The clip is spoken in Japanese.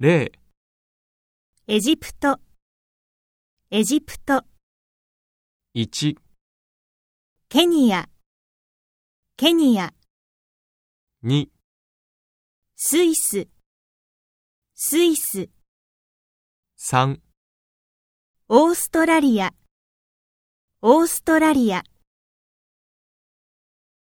0、エジプト、エジプト、1、ケニア、ケニア、2、スイス、スイス、3オーストラリア、オーストラリア。